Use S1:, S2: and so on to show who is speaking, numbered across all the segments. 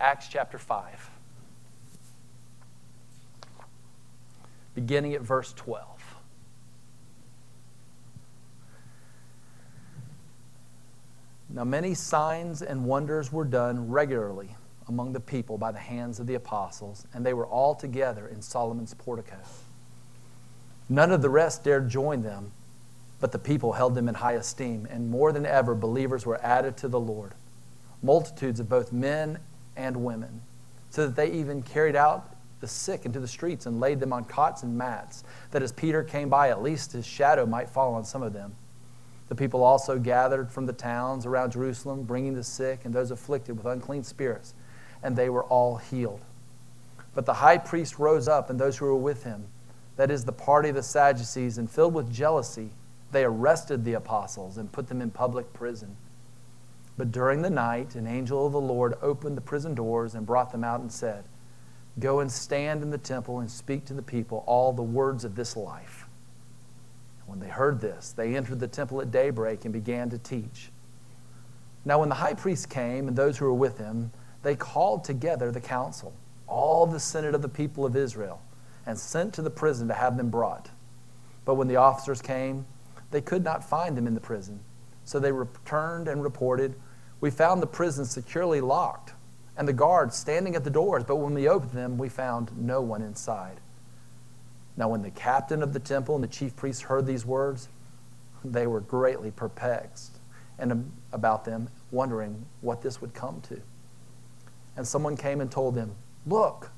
S1: Acts chapter 5, beginning at verse 12. Now, many signs and wonders were done regularly among the people by the hands of the apostles, and they were all together in Solomon's portico. None of the rest dared join them, but the people held them in high esteem, and more than ever, believers were added to the Lord, multitudes of both men and women, so that they even carried out the sick into the streets and laid them on cots and mats, that as Peter came by, at least his shadow might fall on some of them. The people also gathered from the towns around Jerusalem, bringing the sick and those afflicted with unclean spirits, and they were all healed. But the high priest rose up, and those who were with him, that is, the party of the Sadducees, and filled with jealousy, they arrested the apostles and put them in public prison. But during the night, an angel of the Lord opened the prison doors and brought them out and said, Go and stand in the temple and speak to the people all the words of this life. When they heard this, they entered the temple at daybreak and began to teach. Now, when the high priest came and those who were with him, they called together the council, all the senate of the people of Israel, and sent to the prison to have them brought. But when the officers came, they could not find them in the prison. So they returned and reported, We found the prison securely locked, and the guards standing at the doors, but when we opened them, we found no one inside. Now, when the captain of the temple and the chief priests heard these words, they were greatly perplexed and about them, wondering what this would come to. And someone came and told them, Look,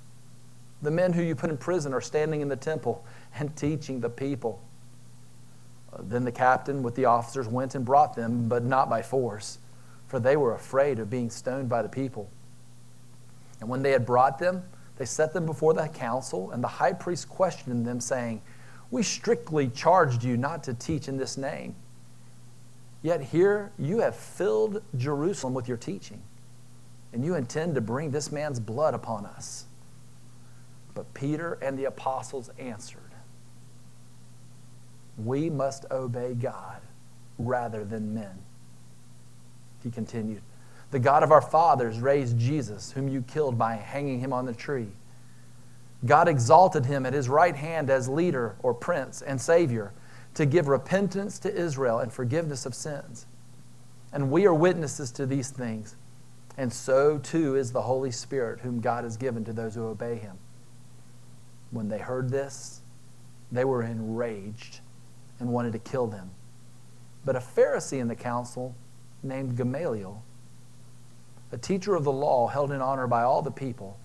S1: the men who you put in prison are standing in the temple and teaching the people. Then the captain with the officers went and brought them, but not by force, for they were afraid of being stoned by the people. And when they had brought them, they set them before the council, and the high priest questioned them, saying, We strictly charged you not to teach in this name. Yet here you have filled Jerusalem with your teaching, and you intend to bring this man's blood upon us. But Peter and the apostles answered, We must obey God rather than men. He continued, the God of our fathers raised Jesus, whom you killed by hanging him on the tree. God exalted him at his right hand as leader or prince and savior to give repentance to Israel and forgiveness of sins. And we are witnesses to these things. And so too is the Holy Spirit, whom God has given to those who obey him. When they heard this, they were enraged and wanted to kill them. But a Pharisee in the council named Gamaliel, a teacher of the law held in honor by all the people,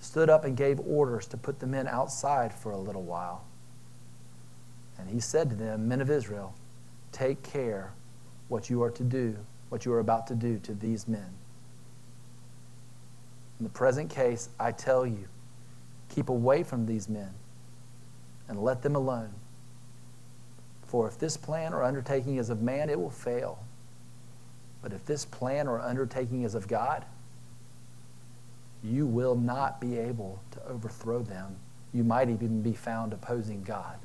S1: stood up and gave orders to put the men outside for a little while. And he said to them, Men of Israel, take care what you are to do, what you are about to do to these men. In the present case, I tell you, keep away from these men and let them alone. For if this plan or undertaking is of man, it will fail. But if this plan or undertaking is of God, you will not be able to overthrow them. You might even be found opposing God.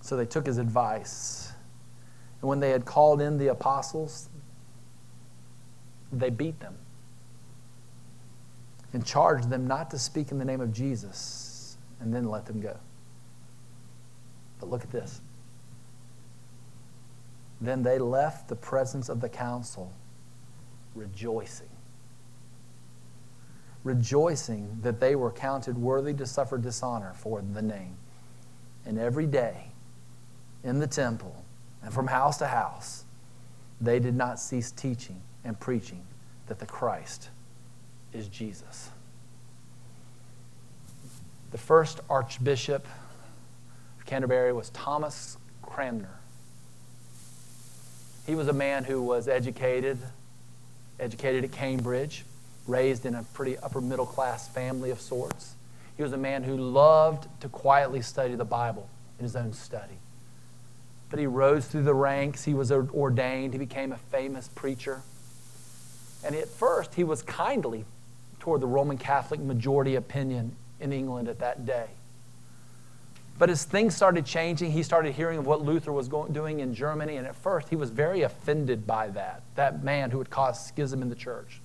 S1: So they took his advice. And when they had called in the apostles, they beat them and charged them not to speak in the name of Jesus and then let them go. But look at this. Then they left the presence of the council rejoicing. Rejoicing that they were counted worthy to suffer dishonor for the name. And every day in the temple and from house to house, they did not cease teaching and preaching that the Christ is Jesus. The first Archbishop of Canterbury was Thomas Cranmer. He was a man who was educated, educated at Cambridge, raised in a pretty upper middle class family of sorts. He was a man who loved to quietly study the Bible in his own study. But he rose through the ranks, he was ordained, he became a famous preacher. And at first, he was kindly toward the Roman Catholic majority opinion in England at that day. But as things started changing, he started hearing of what Luther was going, doing in Germany, and at first he was very offended by that, that man who had caused schism in the church.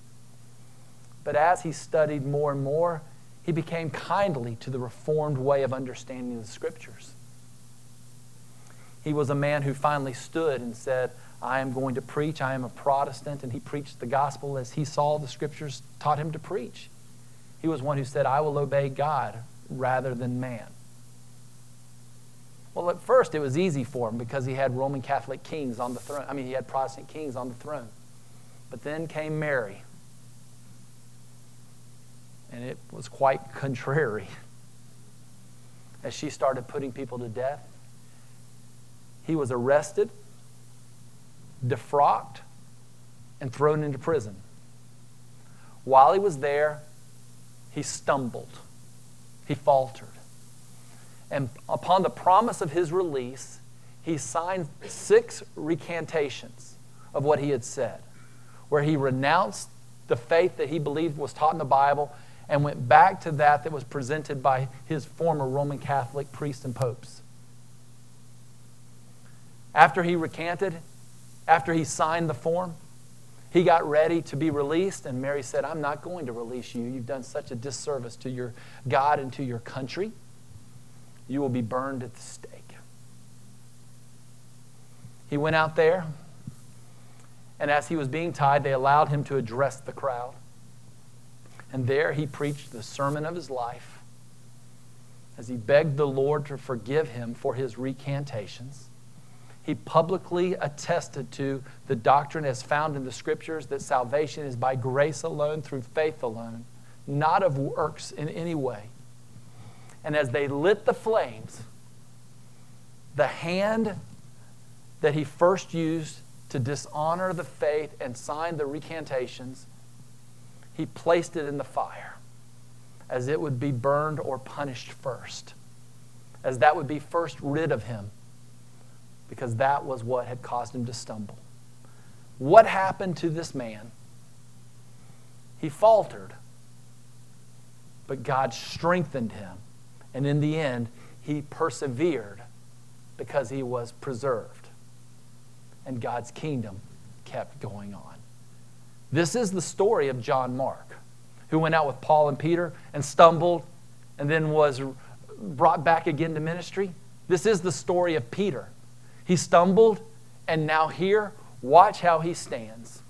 S1: But as he studied more and more, he became kindly to the reformed way of understanding the scriptures. He was a man who finally stood and said, I am going to preach. I am a Protestant. And he preached the gospel as he saw the scriptures taught him to preach. He was one who said, I will obey God rather than man. Well, at first it was easy for him because he had Roman Catholic kings on the throne. I mean, he had Protestant kings on the throne. But then came Mary. And it was quite contrary. As she started putting people to death, he was arrested, defrocked, and thrown into prison. While he was there, he stumbled, he faltered. And upon the promise of his release, he signed six recantations of what he had said, where he renounced the faith that he believed was taught in the Bible and went back to that that was presented by his former Roman Catholic priests and popes. After he recanted, after he signed the form, he got ready to be released, and Mary said, I'm not going to release you. You've done such a disservice to your God and to your country. You will be burned at the stake. He went out there, and as he was being tied, they allowed him to address the crowd. And there he preached the sermon of his life as he begged the Lord to forgive him for his recantations he publicly attested to the doctrine as found in the scriptures that salvation is by grace alone, through faith alone, not of works in any way. And as they lit the flames, the hand that he first used to dishonor the faith and sign the recantations, he placed it in the fire as it would be burned or punished first, as that would be first rid of him because that was what had caused him to stumble. What happened to this man? He faltered, but God strengthened him. And in the end, he persevered because he was preserved. And God's kingdom kept going on. This is the story of John Mark, who went out with Paul and Peter and stumbled and then was brought back again to ministry. This is the story of Peter he stumbled, and now here, watch how he stands.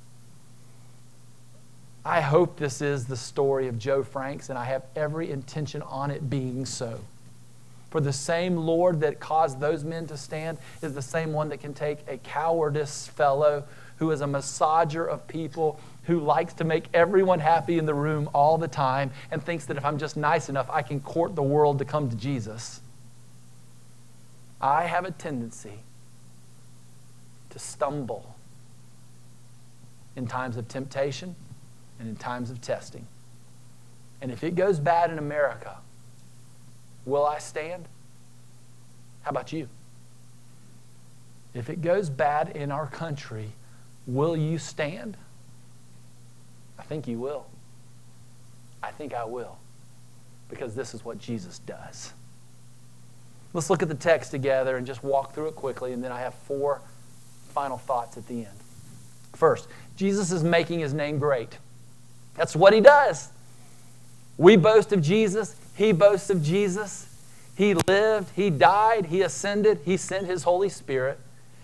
S1: I hope this is the story of Joe Franks, and I have every intention on it being so. For the same Lord that caused those men to stand is the same one that can take a cowardice fellow who is a massager of people, who likes to make everyone happy in the room all the time, and thinks that if I'm just nice enough, I can court the world to come to Jesus. I have a tendency to stumble in times of temptation and in times of testing. And if it goes bad in America, will I stand? How about you? If it goes bad in our country, will you stand? I think you will. I think I will. Because this is what Jesus does. Let's look at the text together and just walk through it quickly, and then I have four final thoughts at the end. First, Jesus is making his name great. That's what he does. We boast of Jesus, he boasts of Jesus. He lived, he died, he ascended, he sent his Holy Spirit,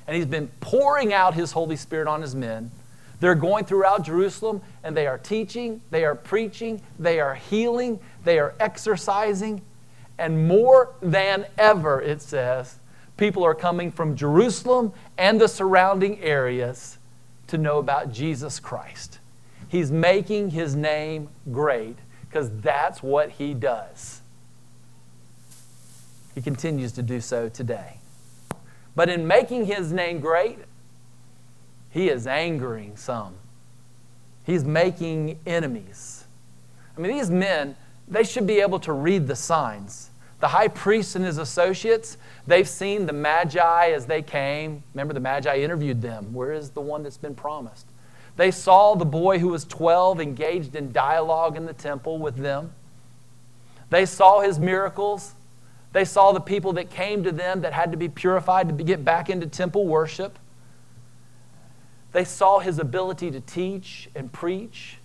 S1: and he's been pouring out his Holy Spirit on his men. They're going throughout Jerusalem and they are teaching, they are preaching, they are healing, they are exercising, and more than ever, it says, People are coming from Jerusalem and the surrounding areas to know about Jesus Christ. He's making his name great because that's what he does. He continues to do so today. But in making his name great, he is angering some. He's making enemies. I mean, these men, they should be able to read the signs. The high priest and his associates, they've seen the Magi as they came. Remember, the Magi interviewed them. Where is the one that's been promised? They saw the boy who was 12 engaged in dialogue in the temple with them. They saw his miracles. They saw the people that came to them that had to be purified to get back into temple worship. They saw his ability to teach and preach.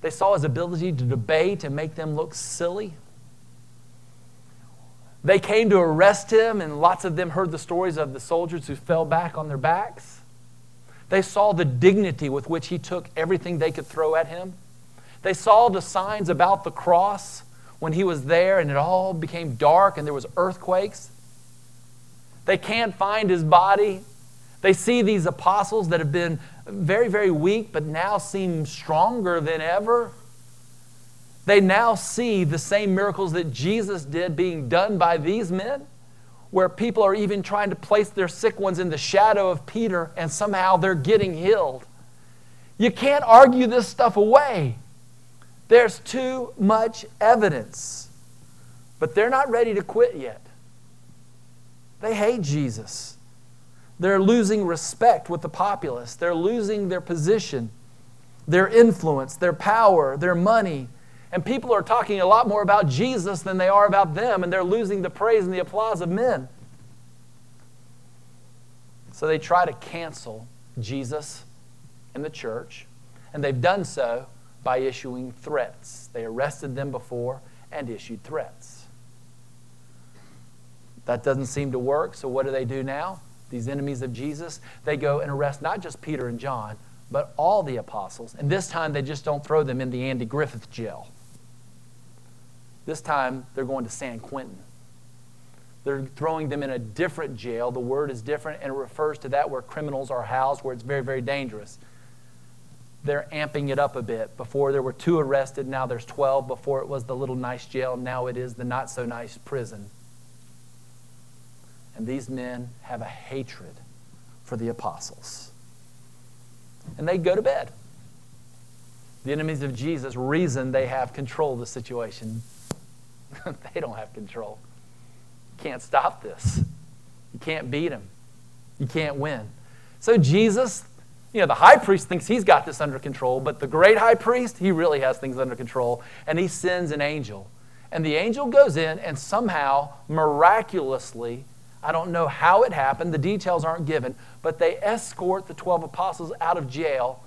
S1: They saw his ability to debate and make them look silly. They came to arrest him, and lots of them heard the stories of the soldiers who fell back on their backs. They saw the dignity with which he took everything they could throw at him. They saw the signs about the cross when he was there and it all became dark and there was earthquakes. They can't find his body. They see these apostles that have been very, very weak, but now seem stronger than ever. They now see the same miracles that Jesus did being done by these men, where people are even trying to place their sick ones in the shadow of Peter and somehow they're getting healed. You can't argue this stuff away. There's too much evidence. But they're not ready to quit yet. They hate Jesus. They're losing respect with the populace. They're losing their position, their influence, their power, their money. And people are talking a lot more about Jesus than they are about them, and they're losing the praise and the applause of men. So they try to cancel Jesus and the church, and they've done so by issuing threats. They arrested them before and issued threats. That doesn't seem to work, so what do they do now? These enemies of Jesus, they go and arrest not just Peter and John, but all the apostles. And this time they just don't throw them in the Andy Griffith jail. This time they're going to San Quentin. They're throwing them in a different jail. The word is different, and it refers to that where criminals are housed, where it's very, very dangerous they're amping it up a bit. Before there were two arrested, now there's 12. Before it was the little nice jail, now it is the not so nice prison. And these men have a hatred for the apostles. And they go to bed. The enemies of Jesus reason they have control of the situation. they don't have control. You can't stop this. You can't beat them. You can't win. So Jesus you know, the high priest thinks he's got this under control, but the great high priest, he really has things under control. And he sends an angel. And the angel goes in and somehow, miraculously, I don't know how it happened, the details aren't given, but they escort the 12 apostles out of jail.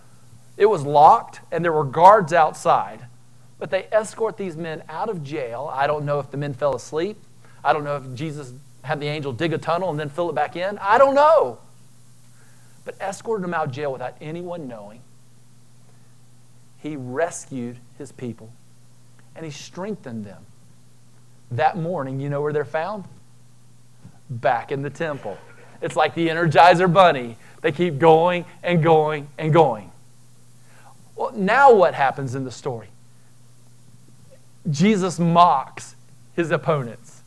S1: It was locked and there were guards outside, but they escort these men out of jail. I don't know if the men fell asleep. I don't know if Jesus had the angel dig a tunnel and then fill it back in. I don't know but escorted them out of jail without anyone knowing. He rescued his people and he strengthened them. That morning, you know where they're found? Back in the temple. It's like the Energizer Bunny. They keep going and going and going. Well, now what happens in the story? Jesus mocks his opponents.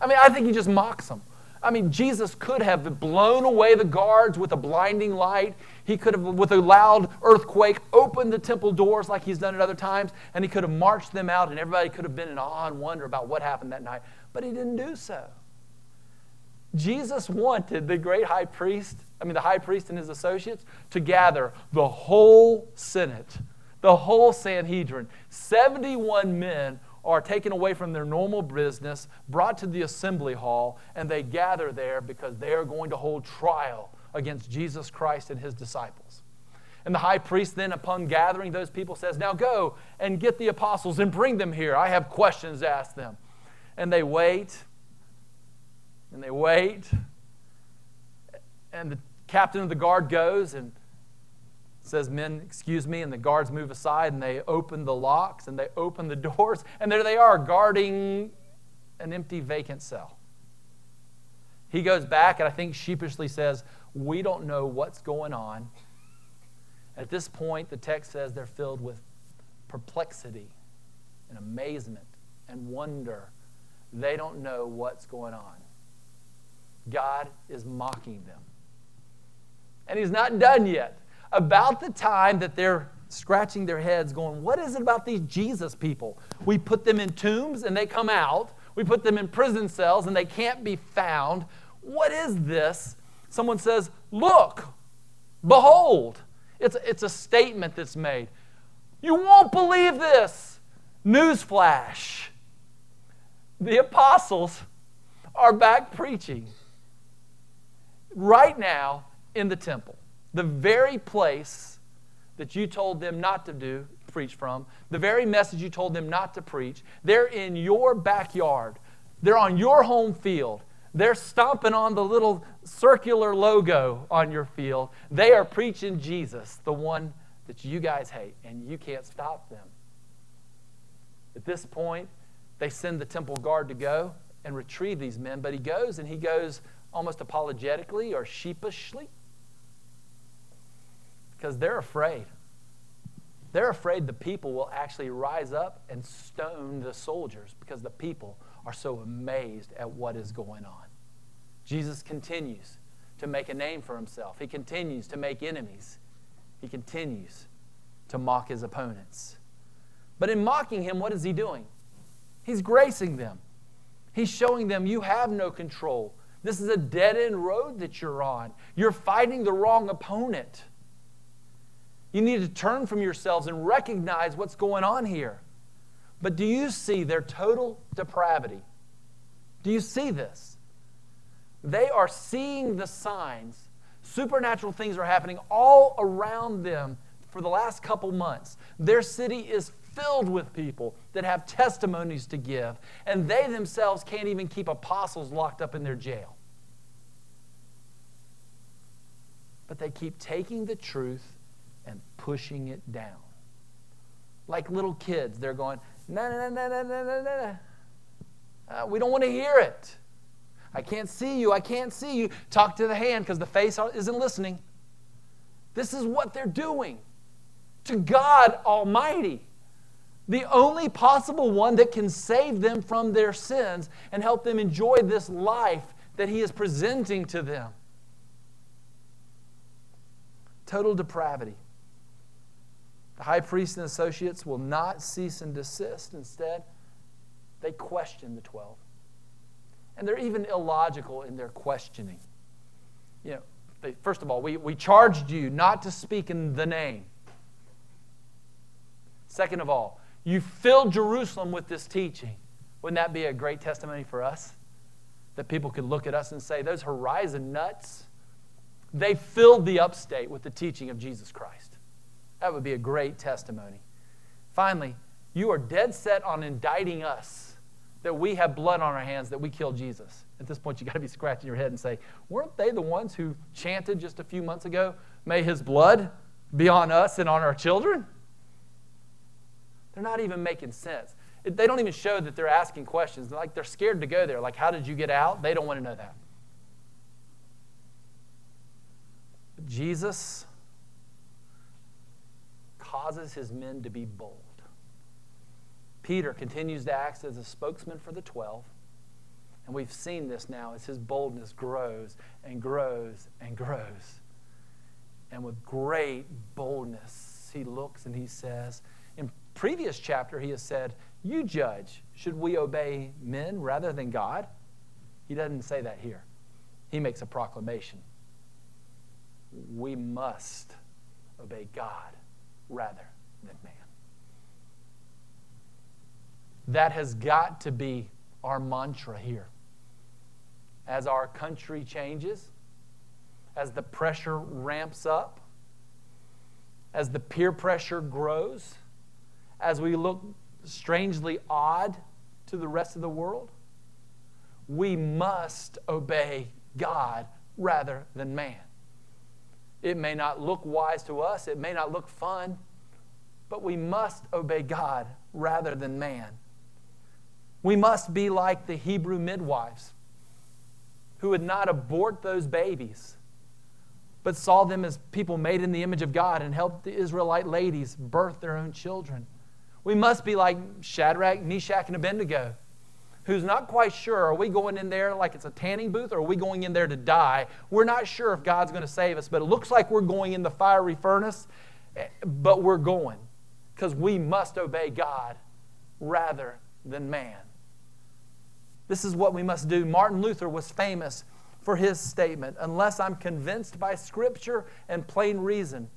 S1: I mean, I think he just mocks them. I mean, Jesus could have blown away the guards with a blinding light. He could have, with a loud earthquake, opened the temple doors like he's done at other times, and he could have marched them out, and everybody could have been in awe and wonder about what happened that night. But he didn't do so. Jesus wanted the great high priest, I mean, the high priest and his associates, to gather the whole Senate, the whole Sanhedrin, 71 men are taken away from their normal business, brought to the assembly hall, and they gather there because they are going to hold trial against Jesus Christ and his disciples. And the high priest, then, upon gathering those people, says, Now go and get the apostles and bring them here. I have questions to ask them. And they wait, and they wait. And the captain of the guard goes and says, Men, excuse me, and the guards move aside and they open the locks and they open the doors, and there they are guarding an empty, vacant cell. He goes back and I think sheepishly says, We don't know what's going on. At this point, the text says they're filled with perplexity and amazement and wonder. They don't know what's going on. God is mocking them. And He's not done yet about the time that they're scratching their heads, going, What is it about these Jesus people? We put them in tombs and they come out. We put them in prison cells and they can't be found. What is this? Someone says, Look, behold. It's, it's a statement that's made. You won't believe this. Newsflash. The apostles are back preaching right now in the temple the very place that you told them not to do, preach from, the very message you told them not to preach. They're in your backyard, they're on your home field. They're stomping on the little circular logo on your field. They are preaching Jesus, the one that you guys hate, and you can't stop them. At this point, they send the temple guard to go and retrieve these men, but he goes and he goes almost apologetically or sheepishly because they're afraid. They're afraid the people will actually rise up and stone the soldiers because the people are so amazed at what is going on. Jesus continues to make a name for himself, he continues to make enemies, he continues to mock his opponents. But in mocking him, what is he doing? He's gracing them. He's showing them you have no control. This is a dead end road that you're on. You're fighting the wrong opponent. You need to turn from yourselves and recognize what's going on here. But do you see their total depravity? Do you see this? They are seeing the signs. Supernatural things are happening all around them for the last couple months. Their city is filled with people that have testimonies to give, and they themselves can't even keep apostles locked up in their jail. But they keep taking the truth and pushing it down. Like little kids, they're going, no, no, no, no, no, no, no. Uh, we don't want to hear it. I can't see you. I can't see you. Talk to the hand because the face isn't listening. This is what they're doing to God Almighty, the only possible one that can save them from their sins and help them enjoy this life that He is presenting to them. Total depravity. The high priest and associates will not cease and desist. Instead, they question the 12. And they're even illogical in their questioning. You know, they, first of all, we, we charged you not to speak in the name. Second of all, you filled Jerusalem with this teaching. Wouldn't that be a great testimony for us? That people could look at us and say, those horizon nuts, they filled the upstate with the teaching of Jesus Christ. That would be a great testimony. Finally, you are dead set on indicting us that we have blood on our hands, that we killed Jesus. At this point, you got to be scratching your head and say, weren't they the ones who chanted just a few months ago, may his blood be on us and on our children? They're not even making sense. They don't even show that they're asking questions. They're like they're scared to go there. Like, how did you get out? They don't want to know that. But Jesus causes his men to be bold. Peter continues to act as a spokesman for the 12. And we've seen this now as his boldness grows and grows and grows. And with great boldness, he looks and he says, in previous chapter, he has said, You judge, should we obey men rather than God? He doesn't say that here. He makes a proclamation. We must obey God rather than man. That has got to be our mantra here. As our country changes, as the pressure ramps up, as the peer pressure grows, as we look strangely odd to the rest of the world, we must obey God rather than man. It may not look wise to us, it may not look fun, but we must obey God rather than man. We must be like the Hebrew midwives who would not abort those babies, but saw them as people made in the image of God and helped the Israelite ladies birth their own children. We must be like Shadrach, Meshach, and Abednego who's not quite sure are we going in there like it's a tanning booth or are we going in there to die? We're not sure if God's going to save us, but it looks like we're going in the fiery furnace, eh, but we're going because we must obey God rather than man. This is what we must do. Martin Luther was famous for his statement Unless I'm convinced by Scripture and plain reason,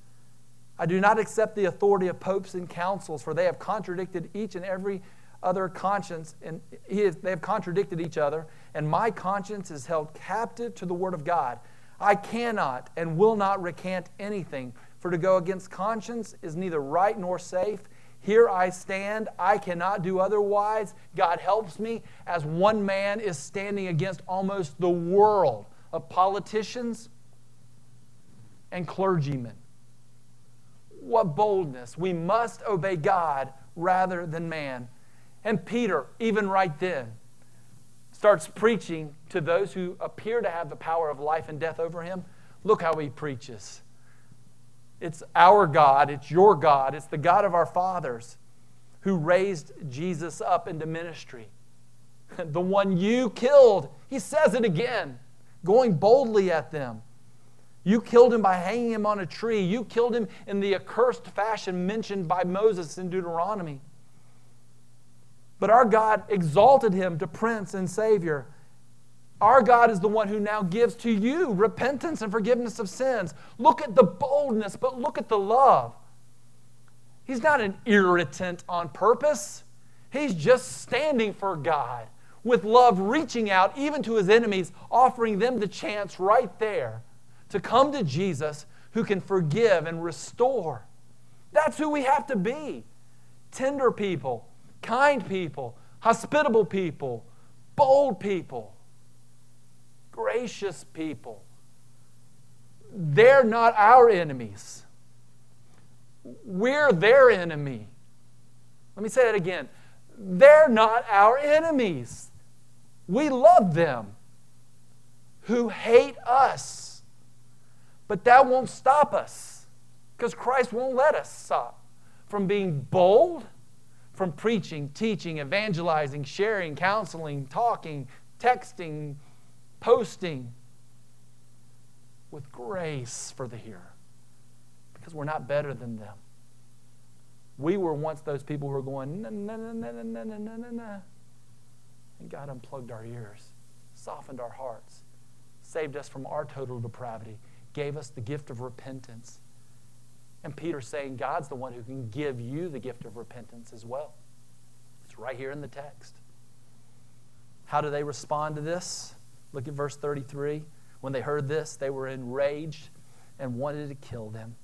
S1: I do not accept the authority of popes and councils, for they have contradicted each and every other conscience, and is, they have contradicted each other, and my conscience is held captive to the Word of God. I cannot and will not recant anything, for to go against conscience is neither right nor safe. Here I stand. I cannot do otherwise. God helps me as one man is standing against almost the world of politicians and clergymen. What boldness. We must obey God rather than man. And Peter, even right then, starts preaching to those who appear to have the power of life and death over him. Look how he preaches. It's our God, it's your God, it's the God of our fathers who raised Jesus up into ministry. the one you killed, he says it again, going boldly at them. You killed him by hanging him on a tree. You killed him in the accursed fashion mentioned by Moses in Deuteronomy. But our God exalted him to prince and savior our God is the one who now gives to you repentance and forgiveness of sins. Look at the boldness, but look at the love. He's not an irritant on purpose, he's just standing for God with love, reaching out even to his enemies, offering them the chance right there to come to Jesus who can forgive and restore. That's who we have to be tender people, kind people, hospitable people, bold people gracious people. They're not our enemies. We're their enemy. Let me say that again. They're not our enemies. We love them who hate us. But that won't stop us because Christ won't let us stop from being bold, from preaching, teaching, evangelizing, sharing, counseling, talking, texting, posting with grace for the hearer because we're not better than them. We were once those people who were going, na, na, na, na, na, na, na, na. And God unplugged our ears, softened our hearts, saved us from our total depravity, gave us the gift of repentance. And Peter's saying God's the one who can give you the gift of repentance as well. It's right here in the text. How do they respond to this? Look at verse 33. When they heard this, they were enraged and wanted to kill them.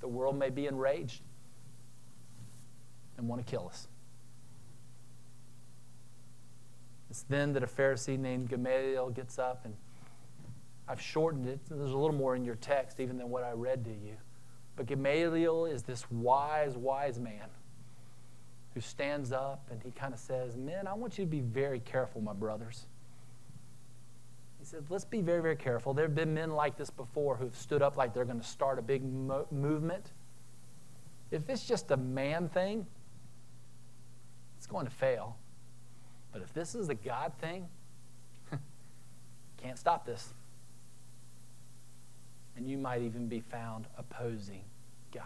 S1: The world may be enraged and want to kill us. It's then that a Pharisee named Gamaliel gets up, and I've shortened it. There's a little more in your text, even than what I read to you. But Gamaliel is this wise, wise man who stands up and he kind of says, Men, I want you to be very careful, my brothers. He said, Let's be very, very careful. There have been men like this before who've stood up like they're going to start a big mo- movement. If it's just a man thing, it's going to fail. But if this is the God thing, can't stop this. And you might even be found opposing God.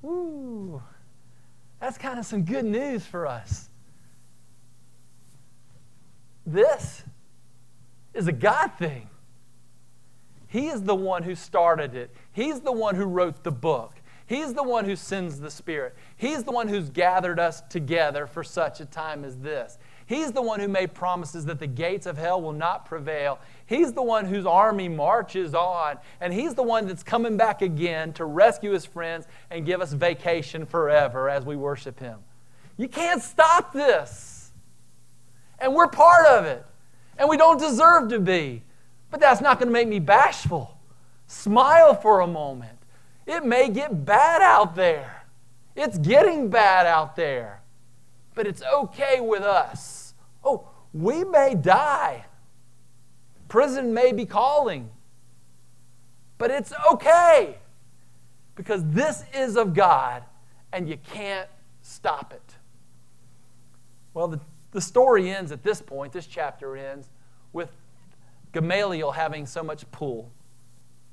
S1: Woo! That's kind of some good news for us. This is a God thing. He is the one who started it, He's the one who wrote the book. He's the one who sends the Spirit. He's the one who's gathered us together for such a time as this. He's the one who made promises that the gates of hell will not prevail. He's the one whose army marches on. And He's the one that's coming back again to rescue His friends and give us vacation forever as we worship Him. You can't stop this. And we're part of it. And we don't deserve to be. But that's not going to make me bashful. Smile for a moment. It may get bad out there. It's getting bad out there. But it's okay with us Oh, we may die. Prison may be calling. But it's okay because this is of God and you can't stop it. Well, the, the story ends at this point, this chapter ends with Gamaliel having so much pull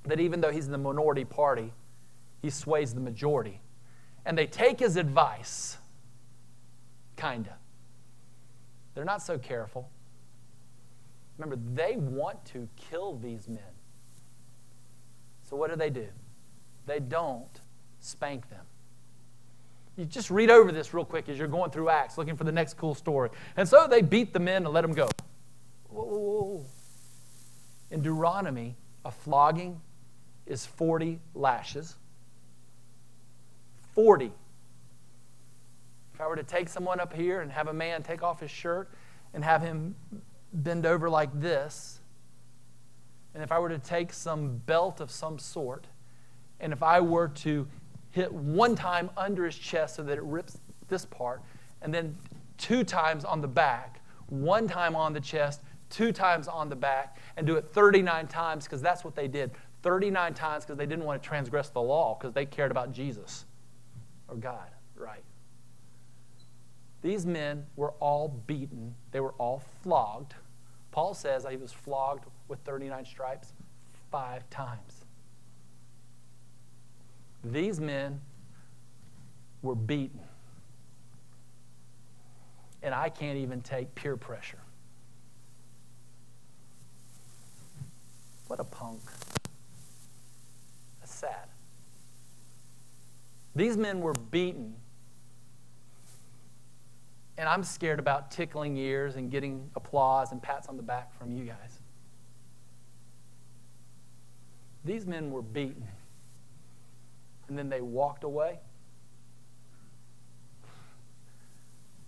S1: that even though he's in the minority party, he sways the majority. And they take his advice, kind of. They're not so careful. Remember, they want to kill these men. So what do they do? They don't spank them. You just read over this real quick as you're going through Acts looking for the next cool story. And so they beat the men and let them go. Whoa, whoa, whoa. In Deuteronomy, A flogging is 40 lashes. 40. If I were to take someone up here and have a man take off his shirt and have him bend over like this, and if I were to take some belt of some sort, and if I were to hit one time under his chest so that it rips this part, and then two times on the back, one time on the chest, two times on the back, and do it 39 times because that's what they did. 39 times because they didn't want to transgress the law because they cared about Jesus or God, right? These men were all beaten, they were all flogged. Paul says he was flogged with 39 stripes five times. These men were beaten. And I can't even take peer pressure. What a punk. That's sad. These men were beaten. And I'm scared about tickling ears and getting applause and pats on the back from you guys. These men were beaten. And then they walked away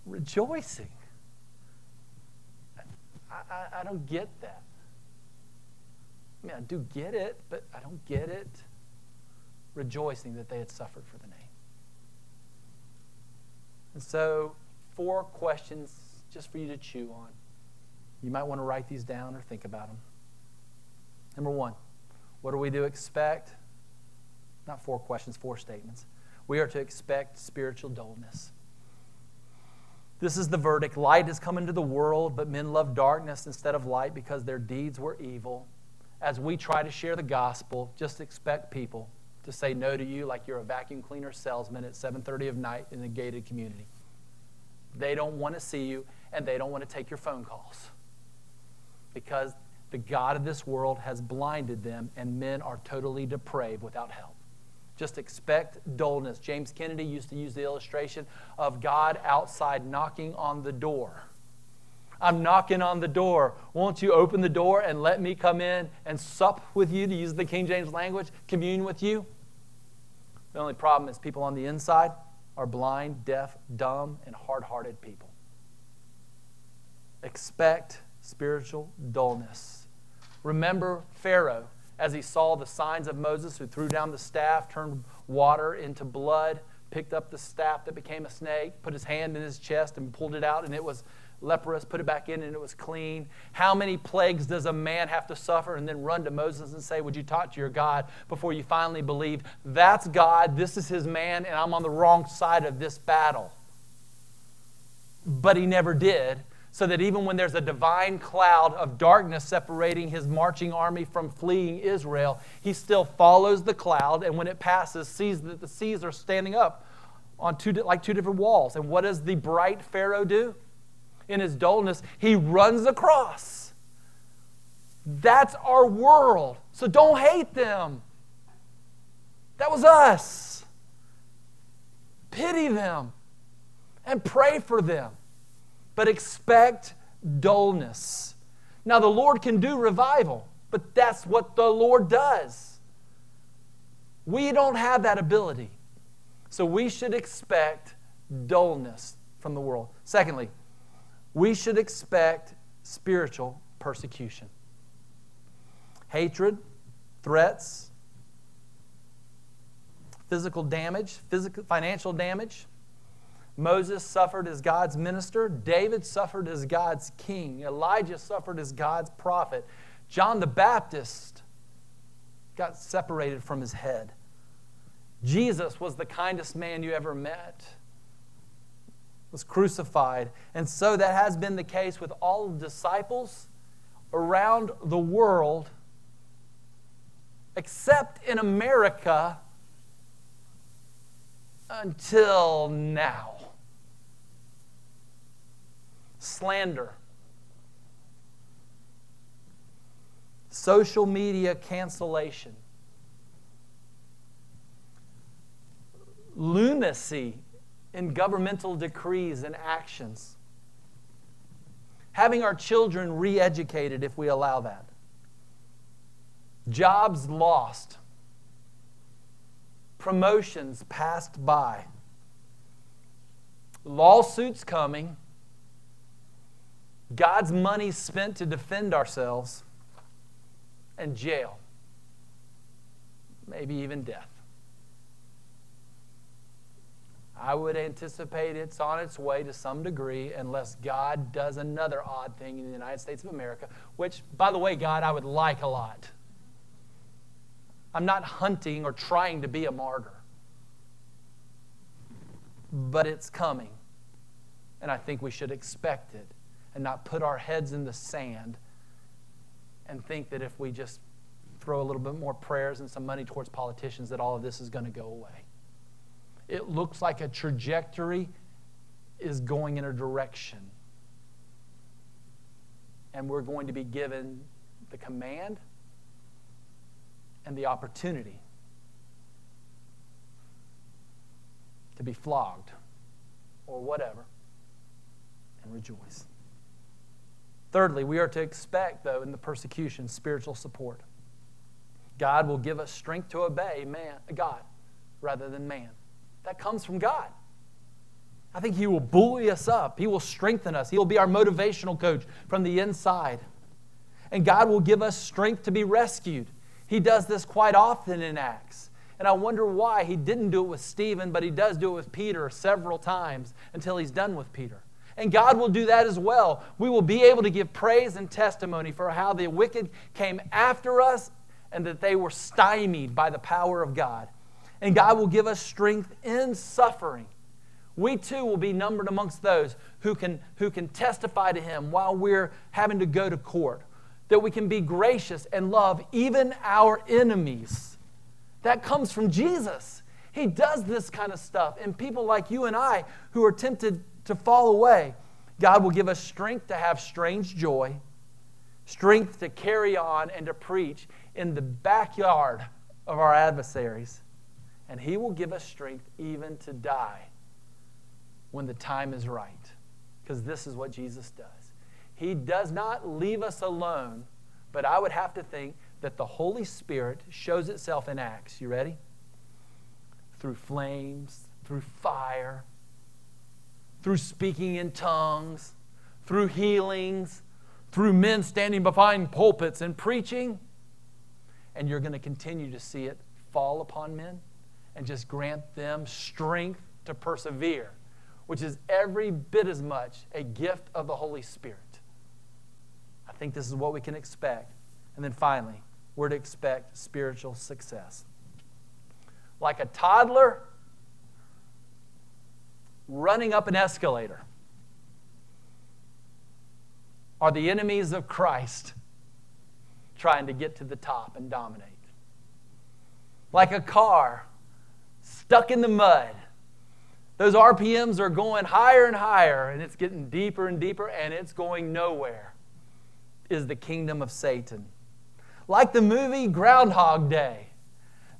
S1: rejoicing. I, I, I don't get that. I mean, I do get it, but I don't get it. Rejoicing that they had suffered for the name. And so, four questions just for you to chew on. You might want to write these down or think about them. Number one, what are we to expect? Not four questions, four statements. We are to expect spiritual dullness. This is the verdict. Light has come into the world, but men love darkness instead of light because their deeds were evil. As we try to share the gospel, just expect people to say no to you like you're a vacuum cleaner salesman at 7:30 of night in a gated community. They don't want to see you and they don't want to take your phone calls. Because the God of this world has blinded them and men are totally depraved without help. Just expect dullness. James Kennedy used to use the illustration of God outside knocking on the door. I'm knocking on the door. Won't you open the door and let me come in and sup with you, to use the King James language, commune with you? The only problem is people on the inside are blind, deaf, dumb, and hard hearted people. Expect spiritual dullness. Remember Pharaoh as he saw the signs of Moses, who threw down the staff, turned water into blood, picked up the staff that became a snake, put his hand in his chest and pulled it out, and it was leprous, put it back in, and it was clean. How many plagues does a man have to suffer and then run to Moses and say, Would you talk to your God before you finally believe that's God, this is his man, and I'm on the wrong side of this battle? But he never did so that even when there's a divine cloud of darkness separating his marching army from fleeing Israel, he still follows the cloud, and when it passes, sees that the seas are standing up on two, like two different walls. And what does the bright Pharaoh do? In his dullness, he runs across. That's our world. So don't hate them. That was us. Pity them and pray for them but expect dullness. Now, the Lord can do revival, but that's what the Lord does. We don't have that ability. So we should expect dullness from the world. Secondly, we should expect spiritual persecution. Hatred, threats, physical damage, physical, financial damage, Moses suffered as God's minister. David suffered as God's king. Elijah suffered as God's prophet. John the Baptist got separated from his head. Jesus was the kindest man you ever met. Was crucified. And so that has been the case with all the disciples around the world, except in America until now. Slander, social media cancellation, lunacy in governmental decrees and actions, having our children re educated if we allow that, jobs lost, promotions passed by, lawsuits coming, God's money spent to defend ourselves, and jail, maybe even death. I would anticipate it's on its way to some degree unless God does another odd thing in the United States of America, which, by the way, God, I would like a lot. I'm not hunting or trying to be a martyr, but it's coming. And I think we should expect it and not put our heads in the sand and think that if we just throw a little bit more prayers and some money towards politicians that all of this is going to go away it looks like a trajectory is going in a direction. And we're going to be given the command and the opportunity to be flogged or whatever and rejoice. Thirdly, we are to expect, though, in the persecution, spiritual support. God will give us strength to obey man, God rather than man. That comes from God. I think He will buoy us up. He will strengthen us. He will be our motivational coach from the inside. And God will give us strength to be rescued. He does this quite often in Acts. And I wonder why He didn't do it with Stephen, but He does do it with Peter several times until He's done with Peter. And God will do that as well. We will be able to give praise and testimony for how the wicked came after us and that they were stymied by the power of God and God will give us strength in suffering. We too will be numbered amongst those who can, who can testify to Him while we're having to go to court. That we can be gracious and love even our enemies. That comes from Jesus. He does this kind of stuff. And people like you and I who are tempted to fall away, God will give us strength to have strange joy, strength to carry on and to preach in the backyard of our adversaries and He will give us strength even to die when the time is right. Because this is what Jesus does. He does not leave us alone, but I would have to think that the Holy Spirit shows itself in Acts. You ready? Through flames, through fire, through speaking in tongues, through healings, through men standing behind pulpits and preaching. And you're going to continue to see it fall upon men and just grant them strength to persevere, which is every bit as much a gift of the Holy Spirit. I think this is what we can expect. And then finally, we're to expect spiritual success. Like a toddler running up an escalator are the enemies of Christ trying to get to the top and dominate. Like a car stuck in the mud. Those RPMs are going higher and higher, and it's getting deeper and deeper, and it's going nowhere. Is the kingdom of Satan. Like the movie Groundhog Day,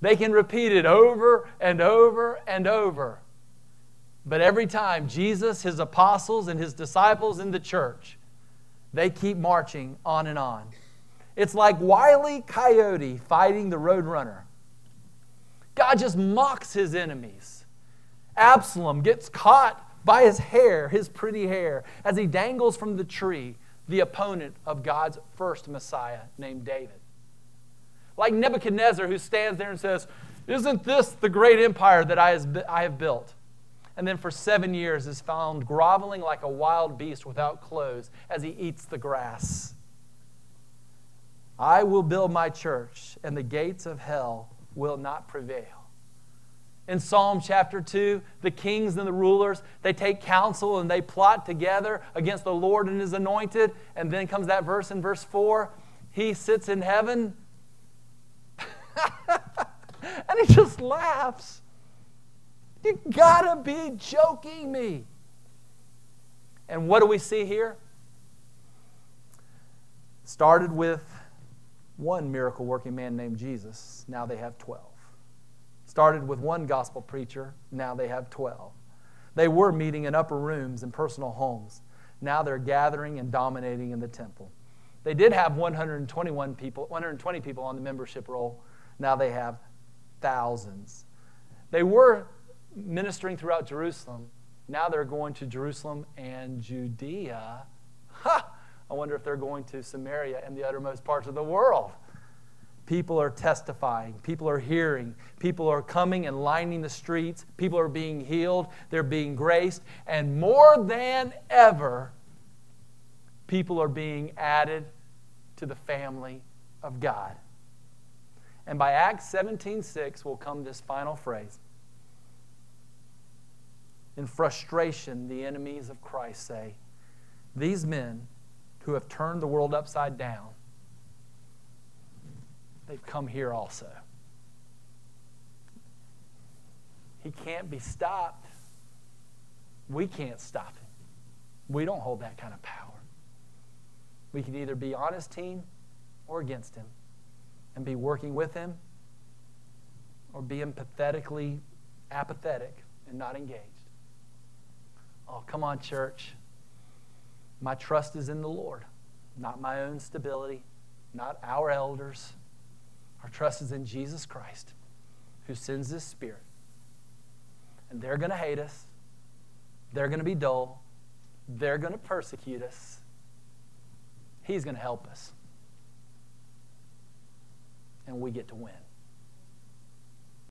S1: they can repeat it over and over and over. But every time Jesus, his apostles, and his disciples in the church, they keep marching on and on. It's like Wiley Coyote fighting the Roadrunner. God just mocks his enemies. Absalom gets caught by his hair, his pretty hair, as he dangles from the tree, the opponent of God's first Messiah named David. Like Nebuchadnezzar, who stands there and says, Isn't this the great empire that I have built? And then for seven years is found groveling like a wild beast without clothes as he eats the grass. I will build my church, and the gates of hell will not prevail. In Psalm chapter 2, the kings and the rulers, they take counsel and they plot together against the Lord and his anointed. And then comes that verse in verse 4 He sits in heaven and he just laughs. You gotta be joking me. And what do we see here? Started with one miracle working man named Jesus. Now they have 12. Started with one gospel preacher. Now they have 12. They were meeting in upper rooms and personal homes. Now they're gathering and dominating in the temple. They did have 121 people, 120 people on the membership roll. Now they have thousands. They were ministering throughout Jerusalem. Now they're going to Jerusalem and Judea. Ha! I wonder if they're going to Samaria and the uttermost parts of the world. People are testifying. People are hearing. People are coming and lining the streets. People are being healed. They're being graced. And more than ever, people are being added to the family of God. And by Acts 17:6 will come this final phrase. In frustration, the enemies of Christ say, These men who have turned the world upside down they've come here also. He can't be stopped. We can't stop him. We don't hold that kind of power. We can either be on his team or against him and be working with him or being pathetically apathetic and not engaged. Oh, come on, church. My trust is in the Lord, not my own stability, not our elders, our trust is in Jesus Christ, who sends His Spirit. And they're going to hate us, they're going to be dull, they're going to persecute us. He's going to help us. And we get to win.